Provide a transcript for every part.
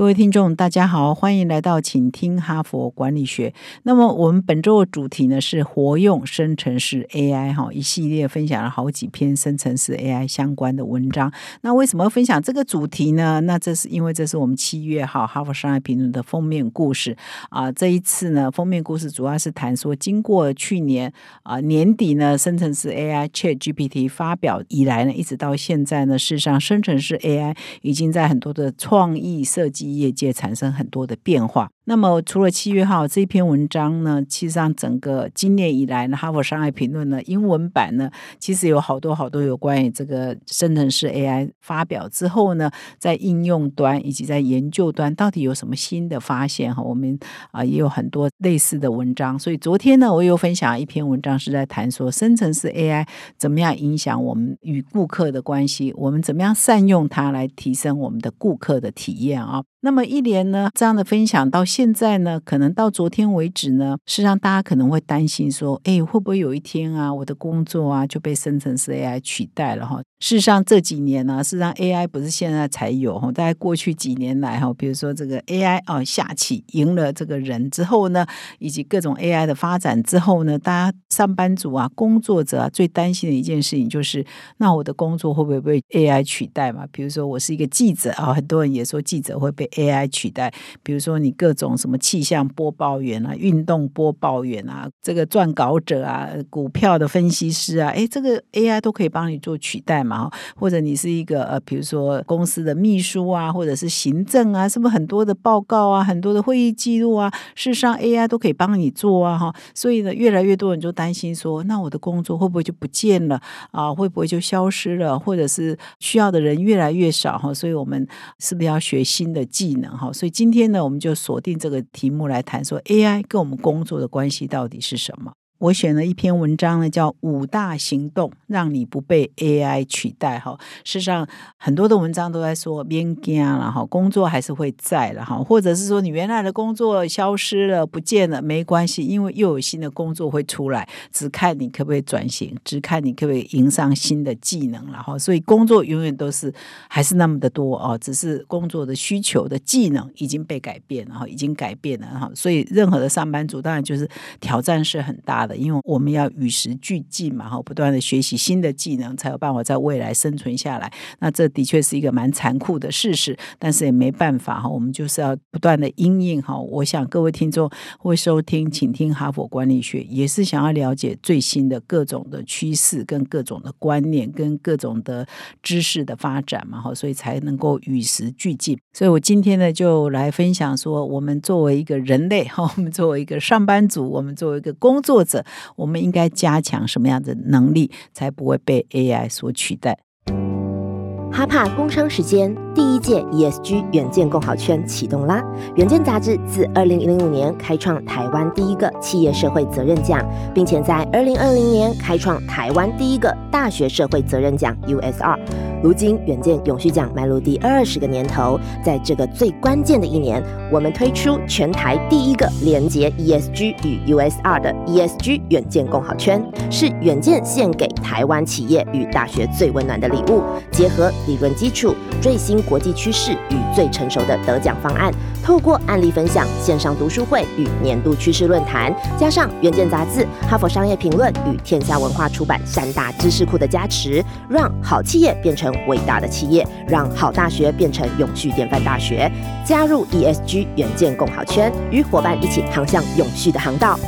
各位听众，大家好，欢迎来到请听哈佛管理学。那么我们本周的主题呢是活用生成式 AI 哈，一系列分享了好几篇生成式 AI 相关的文章。那为什么分享这个主题呢？那这是因为这是我们七月号哈佛商业评论的封面故事啊。这一次呢，封面故事主要是谈说，经过去年啊年底呢，生成式 AI ChatGPT 发表以来呢，一直到现在呢，事实上生成式 AI 已经在很多的创意设计。业界产生很多的变化。那么，除了七月号这篇文章呢，其实上整个今年以来呢，《哈佛商业评论》呢英文版呢，其实有好多好多有关于这个生成式 AI 发表之后呢，在应用端以及在研究端到底有什么新的发现哈？我们啊也有很多类似的文章。所以昨天呢，我又分享一篇文章，是在谈说生成式 AI 怎么样影响我们与顾客的关系，我们怎么样善用它来提升我们的顾客的体验啊？那么一连呢这样的分享到现在呢，可能到昨天为止呢，是让大家可能会担心说，哎，会不会有一天啊，我的工作啊就被生成式 AI 取代了哈？事实上这几年呢，事实上 AI 不是现在才有哈，大概过去几年来哈，比如说这个 AI 哦下棋赢了这个人之后呢，以及各种 AI 的发展之后呢，大家上班族啊、工作者啊最担心的一件事情就是，那我的工作会不会被 AI 取代嘛？比如说我是一个记者啊，很多人也说记者会被 AI 取代。比如说你各种什么气象播报员啊、运动播报员啊、这个撰稿者啊、股票的分析师啊，哎，这个 AI 都可以帮你做取代嘛？嘛，或者你是一个呃，比如说公司的秘书啊，或者是行政啊，是不是很多的报告啊，很多的会议记录啊，事实上 AI 都可以帮你做啊，哈，所以呢，越来越多人就担心说，那我的工作会不会就不见了啊？会不会就消失了？或者是需要的人越来越少哈？所以我们是不是要学新的技能哈？所以今天呢，我们就锁定这个题目来谈，说 AI 跟我们工作的关系到底是什么？我选了一篇文章呢，叫《五大行动让你不被 AI 取代》哈。事实上，很多的文章都在说边惊了哈，工作还是会在了哈，或者是说你原来的工作消失了、不见了，没关系，因为又有新的工作会出来，只看你可不可以转型，只看你可不可以迎上新的技能了哈。所以工作永远都是还是那么的多哦，只是工作的需求的技能已经被改变了哈，已经改变了哈。所以任何的上班族当然就是挑战是很大的。因为我们要与时俱进嘛，哈，不断的学习新的技能，才有办法在未来生存下来。那这的确是一个蛮残酷的事实，但是也没办法哈，我们就是要不断的应应哈。我想各位听众会收听，请听哈佛管理学，也是想要了解最新的各种的趋势、跟各种的观念、跟各种的知识的发展嘛，哈，所以才能够与时俱进。所以我今天呢，就来分享说，我们作为一个人类哈，我们作为一个上班族，我们作为一个工作者。我们应该加强什么样的能力，才不会被 AI 所取代？哈帕工商时间，第一届 ESG 远见共好圈启动啦！远见杂志自二零零五年开创台湾第一个企业社会责任奖，并且在二零二零年开创台湾第一个大学社会责任奖 USR。如今，远见永续奖迈入第二十个年头，在这个最关键的一年，我们推出全台第一个连接 ESG 与 USR 的 ESG 远见共好圈，是远见献给台湾企业与大学最温暖的礼物。结合理论基础、最新国际趋势与最成熟的得奖方案，透过案例分享、线上读书会与年度趋势论坛，加上远见杂志、哈佛商业评论与天下文化出版三大知识库的加持，让好企业变成。伟大的企业，让好大学变成永续典范大学。加入 ESG 远见共好圈，与伙伴一起航向永续的航道。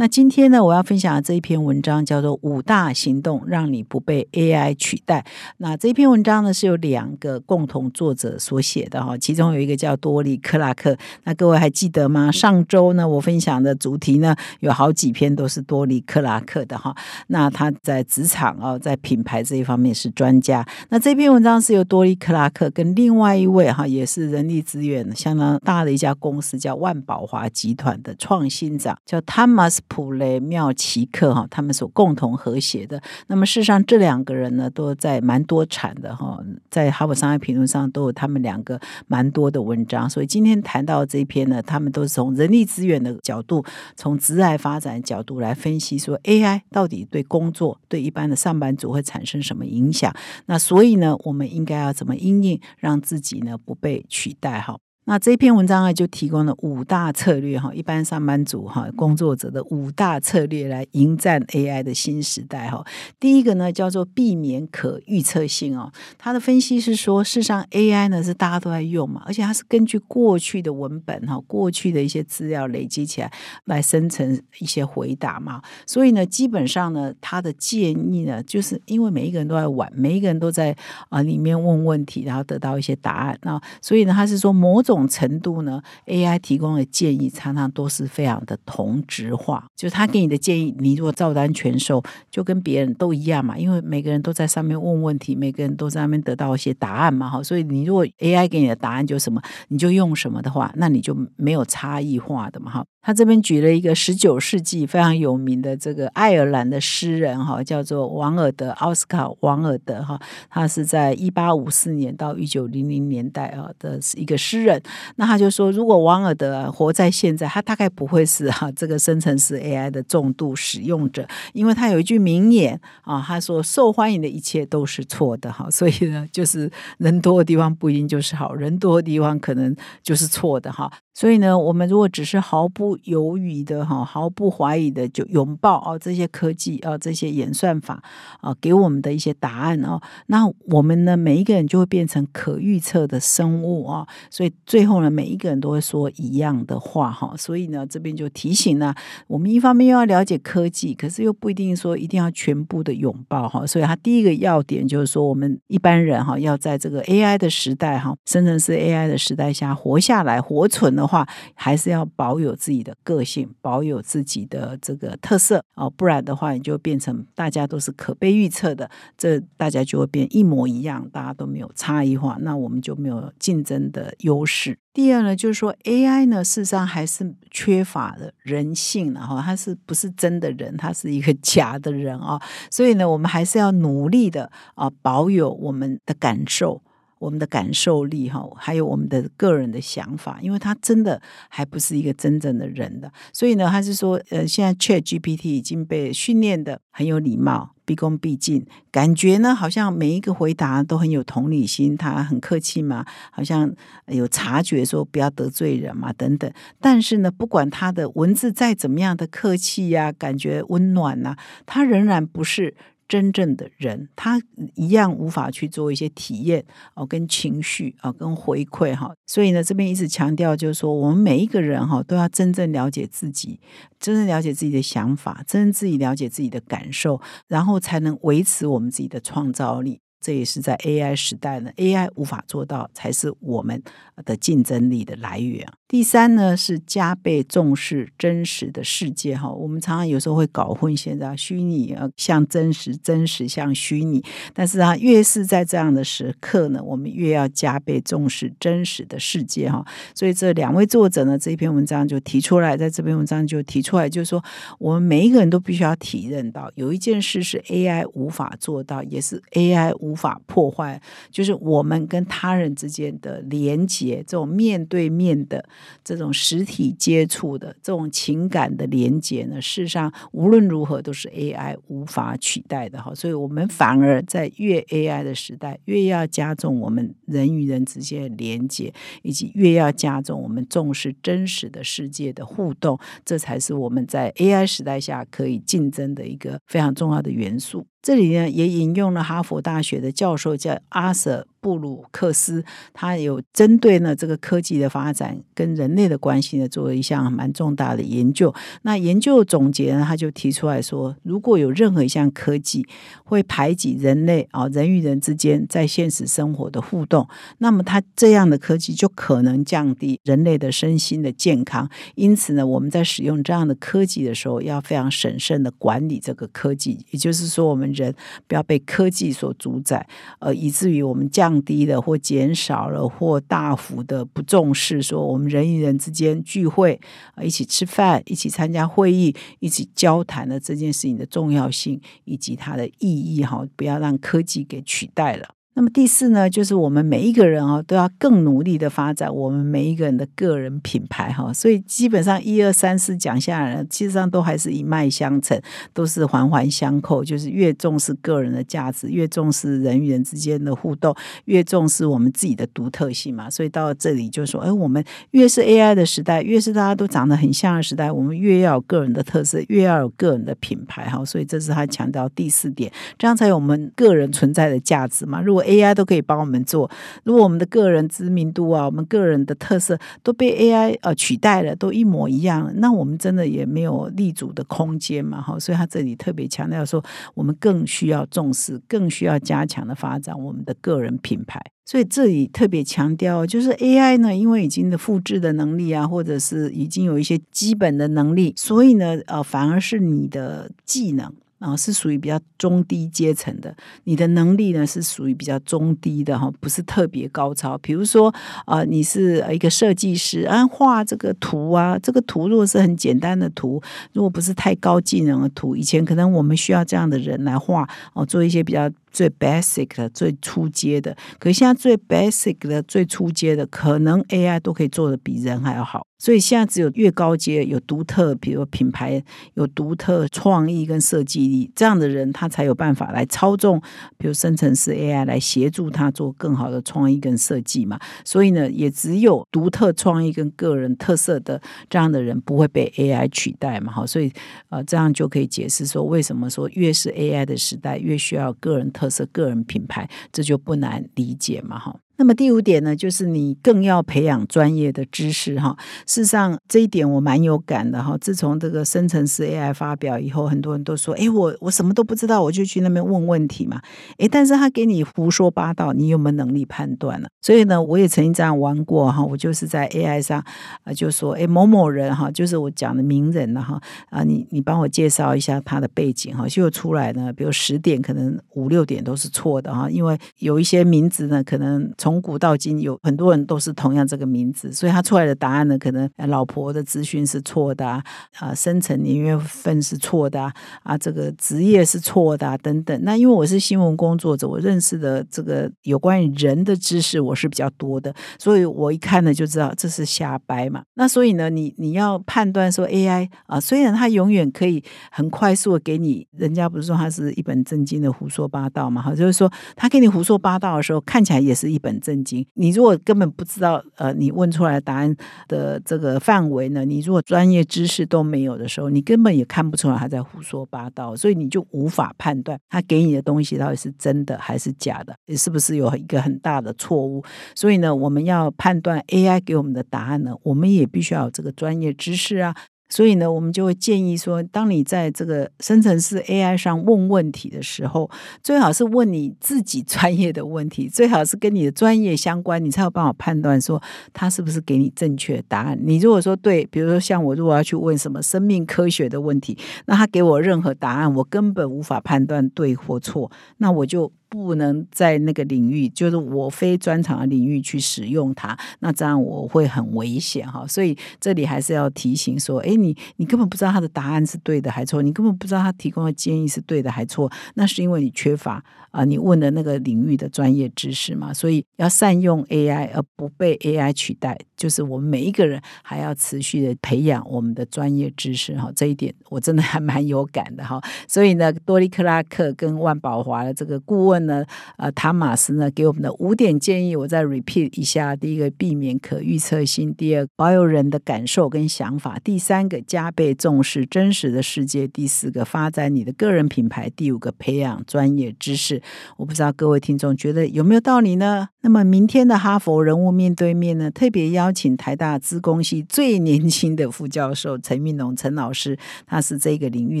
那今天呢，我要分享的这一篇文章叫做《五大行动让你不被 AI 取代》。那这篇文章呢，是有两个共同作者所写的哈，其中有一个叫多利克拉克。那各位还记得吗？上周呢，我分享的主题呢，有好几篇都是多利克拉克的哈。那他在职场啊，在品牌这一方面是专家。那这篇文章是由多利克拉克跟另外一位哈，也是人力资源相当大的一家公司叫万宝华集团的创新长，叫 Thomas。普雷妙奇克哈，他们所共同合写的。那么事实上，这两个人呢，都在蛮多产的哈，在《哈佛商业评论》上都有他们两个蛮多的文章。所以今天谈到这一篇呢，他们都是从人力资源的角度，从职业发展角度来分析，说 AI 到底对工作、对一般的上班族会产生什么影响？那所以呢，我们应该要怎么应应，让自己呢不被取代？哈。那这篇文章啊，就提供了五大策略哈，一般上班族哈工作者的五大策略来迎战 AI 的新时代哈。第一个呢叫做避免可预测性哦，他的分析是说，事实上 AI 呢是大家都在用嘛，而且它是根据过去的文本哈，过去的一些资料累积起来来生成一些回答嘛，所以呢，基本上呢，他的建议呢，就是因为每一个人都在玩，每一个人都在啊里面问问题，然后得到一些答案，那所以呢，他是说某种。这种程度呢？AI 提供的建议常常都是非常的同质化，就是他给你的建议，你如果照单全收，就跟别人都一样嘛。因为每个人都在上面问问题，每个人都在上面得到一些答案嘛，哈。所以你如果 AI 给你的答案就什么，你就用什么的话，那你就没有差异化的嘛，哈。他这边举了一个十九世纪非常有名的这个爱尔兰的诗人哈，叫做王尔德奥斯卡王尔德哈，他是在一八五四年到一九零零年代啊的一个诗人。那他就说，如果王尔德活在现在，他大概不会是哈这个生成式 AI 的重度使用者，因为他有一句名言啊，他说受欢迎的一切都是错的哈，所以呢，就是人多的地方不一定就是好，人多的地方可能就是错的哈。所以呢，我们如果只是毫不犹豫的哈，毫不怀疑的就拥抱哦这些科技啊，这些演算法啊给我们的一些答案哦，那我们呢每一个人就会变成可预测的生物啊。所以最后呢，每一个人都会说一样的话哈。所以呢，这边就提醒呢，我们一方面又要了解科技，可是又不一定说一定要全部的拥抱哈。所以它第一个要点就是说，我们一般人哈要在这个 AI 的时代哈，生成式 AI 的时代下活下来、活存。的话，还是要保有自己的个性，保有自己的这个特色哦，不然的话，你就变成大家都是可被预测的，这大家就会变一模一样，大家都没有差异化，那我们就没有竞争的优势。第二呢，就是说 AI 呢，事实上还是缺乏了人性的哈，它是不是真的人？它是一个假的人啊，所以呢，我们还是要努力的啊，保有我们的感受。我们的感受力哈，还有我们的个人的想法，因为他真的还不是一个真正的人的，所以呢，他是说，呃，现在 Chat GPT 已经被训练的很有礼貌，毕恭毕敬，感觉呢好像每一个回答都很有同理心，他很客气嘛，好像有察觉说不要得罪人嘛等等。但是呢，不管他的文字再怎么样的客气呀，感觉温暖呐，他仍然不是。真正的人，他一样无法去做一些体验哦，跟情绪啊，跟回馈哈。所以呢，这边一直强调，就是说，我们每一个人哈，都要真正了解自己，真正了解自己的想法，真正自己了解自己的感受，然后才能维持我们自己的创造力。这也是在 AI 时代呢，AI 无法做到，才是我们的竞争力的来源。第三呢，是加倍重视真实的世界哈。我们常常有时候会搞混，现在虚拟啊像真实，真实像虚拟。但是啊，越是在这样的时刻呢，我们越要加倍重视真实的世界哈。所以这两位作者呢，这一篇文章就提出来，在这篇文章就提出来，就是说，我们每一个人都必须要体认到，有一件事是 AI 无法做到，也是 AI 无无法破坏，就是我们跟他人之间的连接，这种面对面的。这种实体接触的这种情感的连接呢，事实上无论如何都是 AI 无法取代的哈。所以，我们反而在越 AI 的时代，越要加重我们人与人之间的连接，以及越要加重我们重视真实的世界的互动，这才是我们在 AI 时代下可以竞争的一个非常重要的元素。这里呢，也引用了哈佛大学的教授叫阿瑟。布鲁克斯他有针对呢这个科技的发展跟人类的关系呢做了一项蛮重大的研究。那研究总结呢，他就提出来说，如果有任何一项科技会排挤人类啊人与人之间在现实生活的互动，那么它这样的科技就可能降低人类的身心的健康。因此呢，我们在使用这样的科技的时候，要非常审慎的管理这个科技。也就是说，我们人不要被科技所主宰，呃，以至于我们降。降低了或减少了或大幅的不重视，说我们人与人之间聚会啊，一起吃饭、一起参加会议、一起交谈的这件事情的重要性以及它的意义哈，不要让科技给取代了。那么第四呢，就是我们每一个人啊，都要更努力的发展我们每一个人的个人品牌哈。所以基本上一二三四讲下来，其实上都还是一脉相承，都是环环相扣。就是越重视个人的价值，越重视人与人之间的互动，越重视我们自己的独特性嘛。所以到这里就说，哎，我们越是 AI 的时代，越是大家都长得很像的时代，我们越要有个人的特色，越要有个人的品牌哈。所以这是他强调第四点，这样才有我们个人存在的价值嘛。如果 AI 都可以帮我们做。如果我们的个人知名度啊，我们个人的特色都被 AI 呃取代了，都一模一样，那我们真的也没有立足的空间嘛？哈，所以他这里特别强调说，我们更需要重视，更需要加强的发展我们的个人品牌。所以这里特别强调，就是 AI 呢，因为已经的复制的能力啊，或者是已经有一些基本的能力，所以呢，呃，反而是你的技能。啊，是属于比较中低阶层的，你的能力呢是属于比较中低的哈，不是特别高超。比如说，啊，你是一个设计师，啊，画这个图啊，这个图如果是很简单的图，如果不是太高技能的图，以前可能我们需要这样的人来画哦，做一些比较。最 basic 的、最初阶的，可现在最 basic 的、最初阶的，可能 AI 都可以做的比人还要好。所以现在只有越高阶、有独特，比如品牌有独特创意跟设计力这样的人，他才有办法来操纵，比如生成式 AI 来协助他做更好的创意跟设计嘛。所以呢，也只有独特创意跟个人特色的这样的人不会被 AI 取代嘛。好，所以呃，这样就可以解释说，为什么说越是 AI 的时代，越需要个人。特特色个人品牌，这就不难理解嘛，哈。那么第五点呢，就是你更要培养专业的知识哈。事实上，这一点我蛮有感的哈。自从这个生成式 AI 发表以后，很多人都说：“哎，我我什么都不知道，我就去那边问问题嘛。”哎，但是他给你胡说八道，你有没有能力判断呢？所以呢，我也曾经这样玩过哈。我就是在 AI 上啊，就说：“哎，某某人哈，就是我讲的名人了哈啊，你你帮我介绍一下他的背景哈。”就出来呢，比如十点可能五六点都是错的哈，因为有一些名字呢，可能从从古到今，有很多人都是同样这个名字，所以他出来的答案呢，可能老婆的资讯是错的啊，啊，生辰年月份是错的啊，啊，这个职业是错的啊，等等。那因为我是新闻工作者，我认识的这个有关于人的知识我是比较多的，所以我一看呢就知道这是瞎掰嘛。那所以呢，你你要判断说 AI 啊，虽然它永远可以很快速的给你，人家不是说它是一本正经的胡说八道嘛？哈，就是说他给你胡说八道的时候，看起来也是一本。震惊！你如果根本不知道，呃，你问出来答案的这个范围呢？你如果专业知识都没有的时候，你根本也看不出来他在胡说八道，所以你就无法判断他给你的东西到底是真的还是假的，是不是有一个很大的错误？所以呢，我们要判断 AI 给我们的答案呢，我们也必须要有这个专业知识啊。所以呢，我们就会建议说，当你在这个生成式 AI 上问问题的时候，最好是问你自己专业的问题，最好是跟你的专业相关，你才有办法判断说他是不是给你正确答案。你如果说对，比如说像我如果要去问什么生命科学的问题，那他给我任何答案，我根本无法判断对或错，那我就。不能在那个领域，就是我非专长的领域去使用它，那这样我会很危险哈。所以这里还是要提醒说，哎，你你根本不知道他的答案是对的还错，你根本不知道他提供的建议是对的还错，那是因为你缺乏啊你问的那个领域的专业知识嘛。所以要善用 AI 而不被 AI 取代，就是我们每一个人还要持续的培养我们的专业知识哈。这一点我真的还蛮有感的哈。所以呢，多利克拉克跟万宝华的这个顾问。呢，呃，塔马斯呢给我们的五点建议，我再 repeat 一下：第一个，避免可预测性；第二，保有人的感受跟想法；第三个，加倍重视真实的世界；第四个，发展你的个人品牌；第五个，培养专业知识。我不知道各位听众觉得有没有道理呢？那么明天的哈佛人物面对面呢，特别邀邀请台大资工系最年轻的副教授陈明龙陈老师，他是这个领域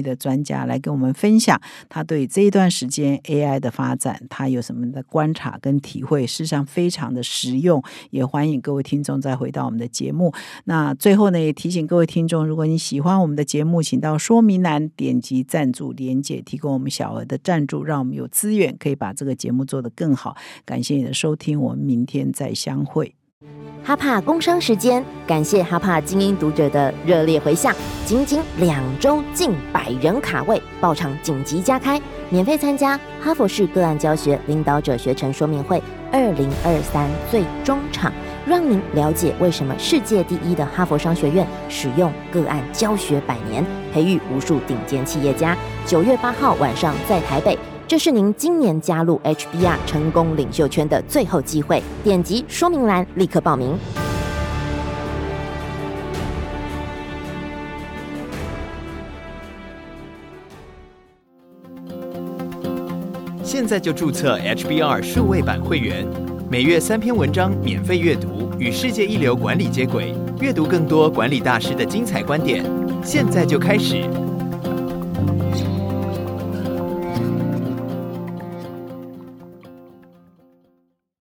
的专家，来跟我们分享他对这一段时间 AI 的发展，他有什么的观察跟体会，事实上非常的实用。也欢迎各位听众再回到我们的节目。那最后呢，也提醒各位听众，如果你喜欢我们的节目，请到说明栏点击赞助连接，提供我们小额的赞助，让我们有资源可以把这个节目做得更好。感谢你的收听，我们明天再相会。哈帕工商时间，感谢哈帕精英读者的热烈回响，仅仅两周近百人卡位，爆场紧急加开，免费参加哈佛式个案教学领导者学程说明会二零二三最终场，让您了解为什么世界第一的哈佛商学院使用个案教学百年，培育无数顶尖企业家。九月八号晚上在台北。这是您今年加入 HBR 成功领袖圈的最后机会，点击说明栏立刻报名。现在就注册 HBR 数位版会员，每月三篇文章免费阅读，与世界一流管理接轨，阅读更多管理大师的精彩观点。现在就开始。